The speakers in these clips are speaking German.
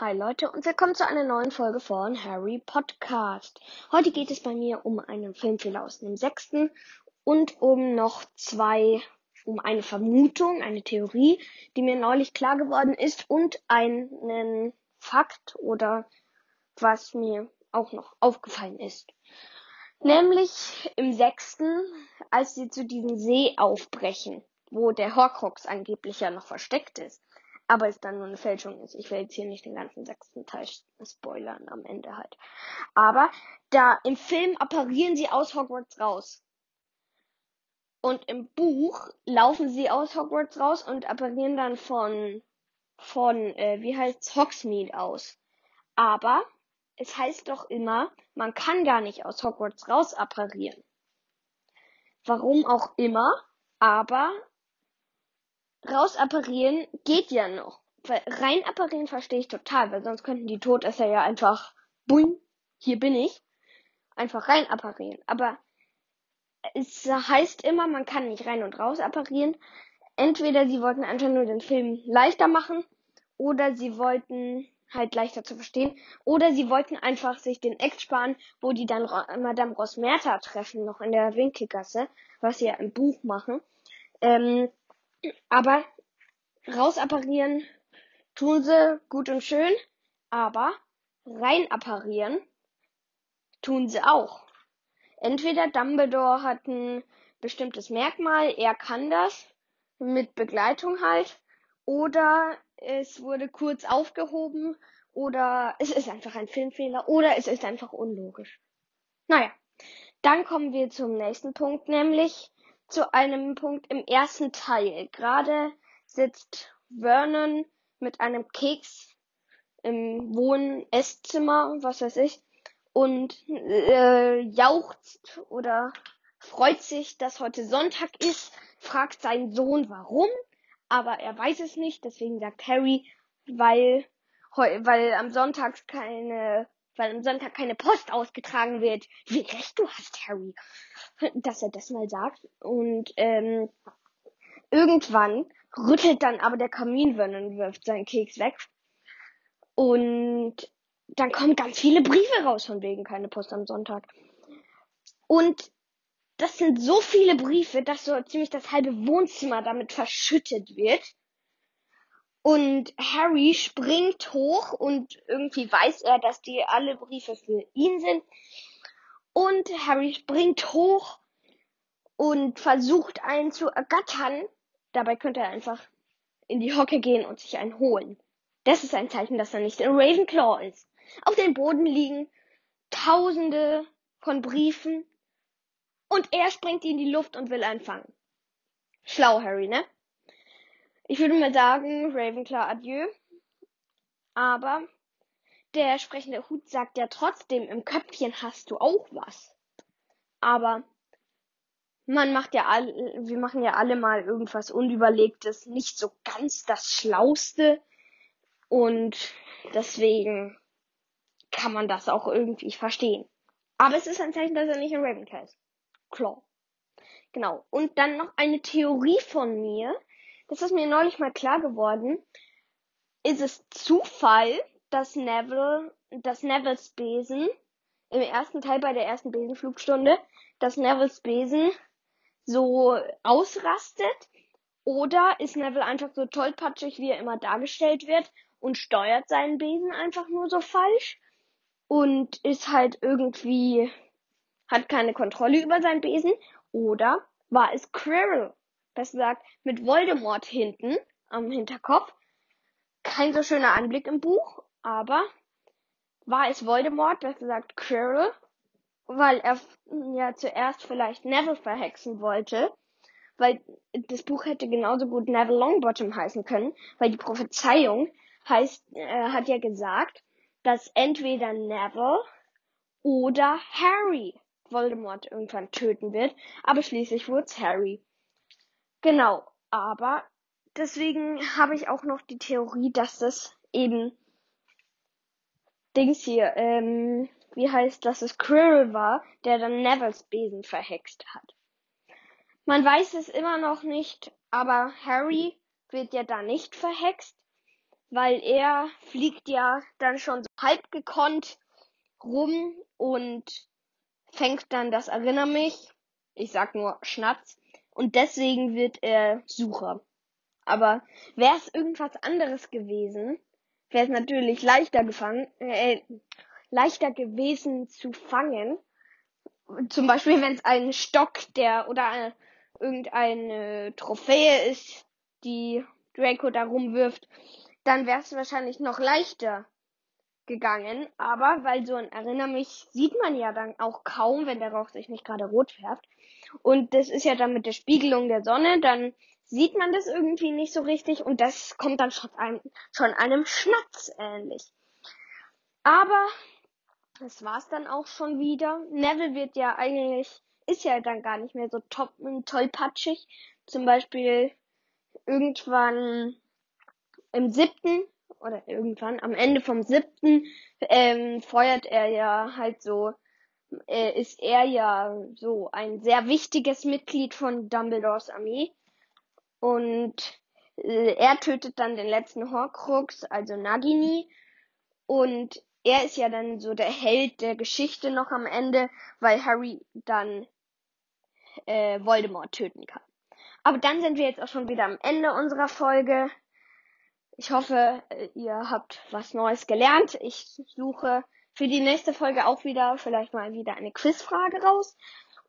Hi Leute und willkommen zu einer neuen Folge von Harry Podcast. Heute geht es bei mir um einen Filmfehler aus dem sechsten und um noch zwei, um eine Vermutung, eine Theorie, die mir neulich klar geworden ist und einen Fakt oder was mir auch noch aufgefallen ist. Nämlich im sechsten, als sie zu diesem See aufbrechen, wo der Horcrux angeblich ja noch versteckt ist aber es dann nur eine Fälschung ist. Ich will jetzt hier nicht den ganzen sechsten Teil spoilern am Ende halt. Aber da im Film apparieren sie aus Hogwarts raus. Und im Buch laufen sie aus Hogwarts raus und apparieren dann von, von, äh, wie heißt's, Hogsmeade aus. Aber es heißt doch immer, man kann gar nicht aus Hogwarts raus apparieren. Warum auch immer, aber rausapparieren geht ja noch. Weil rein apparieren verstehe ich total, weil sonst könnten die Todesser ja einfach, buing, hier bin ich, einfach rein apparieren. Aber es heißt immer, man kann nicht rein und raus apparieren. Entweder sie wollten einfach nur den Film leichter machen oder sie wollten halt leichter zu verstehen oder sie wollten einfach sich den Act sparen, wo die dann Madame Rosmerta treffen, noch in der Winkelgasse, was sie ja im Buch machen. Ähm, aber rausapparieren tun sie gut und schön, aber rein apparieren tun sie auch. Entweder Dumbledore hat ein bestimmtes Merkmal, er kann das mit Begleitung halt, oder es wurde kurz aufgehoben, oder es ist einfach ein Filmfehler, oder es ist einfach unlogisch. Naja, dann kommen wir zum nächsten Punkt, nämlich zu einem Punkt im ersten Teil. Gerade sitzt Vernon mit einem Keks im Wohn-Esszimmer, was weiß ich, und äh, jauchzt oder freut sich, dass heute Sonntag ist, fragt seinen Sohn warum, aber er weiß es nicht, deswegen sagt Harry, weil, weil am Sonntag keine weil am Sonntag keine Post ausgetragen wird. Wie recht du hast, Harry, dass er das mal sagt. Und ähm, irgendwann rüttelt dann aber der Kaminwürmer und wirft seinen Keks weg. Und dann kommen ganz viele Briefe raus von wegen keine Post am Sonntag. Und das sind so viele Briefe, dass so ziemlich das halbe Wohnzimmer damit verschüttet wird. Und Harry springt hoch und irgendwie weiß er, dass die alle Briefe für ihn sind. Und Harry springt hoch und versucht einen zu ergattern. Dabei könnte er einfach in die Hocke gehen und sich einen holen. Das ist ein Zeichen, dass er nicht in Ravenclaw ist. Auf dem Boden liegen tausende von Briefen und er springt in die Luft und will einen fangen. Schlau, Harry, ne? Ich würde mal sagen, Ravenclaw adieu. Aber der sprechende Hut sagt ja trotzdem, im Köpfchen hast du auch was. Aber man macht ja alle, wir machen ja alle mal irgendwas Unüberlegtes, nicht so ganz das Schlauste. Und deswegen kann man das auch irgendwie verstehen. Aber es ist ein Zeichen, dass er nicht in Ravenclaw ist. Claw. Genau. Und dann noch eine Theorie von mir, das ist mir neulich mal klar geworden, ist es Zufall, dass Neville, dass Nevilles Besen im ersten Teil bei der ersten Besenflugstunde, dass Nevilles Besen so ausrastet? Oder ist Neville einfach so tollpatschig, wie er immer dargestellt wird und steuert seinen Besen einfach nur so falsch? Und ist halt irgendwie, hat keine Kontrolle über seinen Besen? Oder war es Quirrell, besser gesagt, mit Voldemort hinten am Hinterkopf. Kein so schöner Anblick im Buch, aber war es Voldemort, besser gesagt Quirrell, weil er ja zuerst vielleicht Neville verhexen wollte, weil das Buch hätte genauso gut Neville Longbottom heißen können, weil die Prophezeiung heißt, äh, hat ja gesagt, dass entweder Neville oder Harry Voldemort irgendwann töten wird, aber schließlich wurde es Harry. Genau, aber deswegen habe ich auch noch die Theorie, dass das eben Dings hier, ähm, wie heißt, dass es Quirrell war, der dann Neville's Besen verhext hat. Man weiß es immer noch nicht, aber Harry wird ja da nicht verhext, weil er fliegt ja dann schon so halb gekonnt rum und fängt dann das Erinner mich, ich sag nur Schnatz, und deswegen wird er Sucher. Aber wäre es irgendwas anderes gewesen, wäre es natürlich leichter gefangen, äh, leichter gewesen zu fangen. Zum Beispiel, wenn es ein Stock, der oder eine, irgendeine Trophäe ist, die Draco da rumwirft, dann wäre es wahrscheinlich noch leichter gegangen. Aber weil so ein Erinner mich sieht man ja dann auch kaum, wenn der Rauch sich nicht gerade rot färbt. Und das ist ja dann mit der Spiegelung der Sonne, dann sieht man das irgendwie nicht so richtig und das kommt dann schon einem, schon einem Schnatz ähnlich. Aber das war's dann auch schon wieder. Neville wird ja eigentlich, ist ja dann gar nicht mehr so top, tollpatschig. Zum Beispiel irgendwann im siebten oder irgendwann am Ende vom siebten ähm, feuert er ja halt so äh, ist er ja so ein sehr wichtiges Mitglied von Dumbledores Armee. Und äh, er tötet dann den letzten Horcrux, also Nagini. Und er ist ja dann so der Held der Geschichte noch am Ende, weil Harry dann äh, Voldemort töten kann. Aber dann sind wir jetzt auch schon wieder am Ende unserer Folge. Ich hoffe, äh, ihr habt was Neues gelernt. Ich suche für die nächste Folge auch wieder vielleicht mal wieder eine Quizfrage raus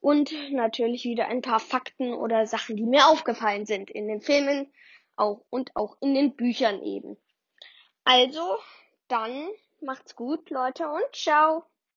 und natürlich wieder ein paar Fakten oder Sachen, die mir aufgefallen sind in den Filmen auch und auch in den Büchern eben. Also, dann macht's gut, Leute, und ciao.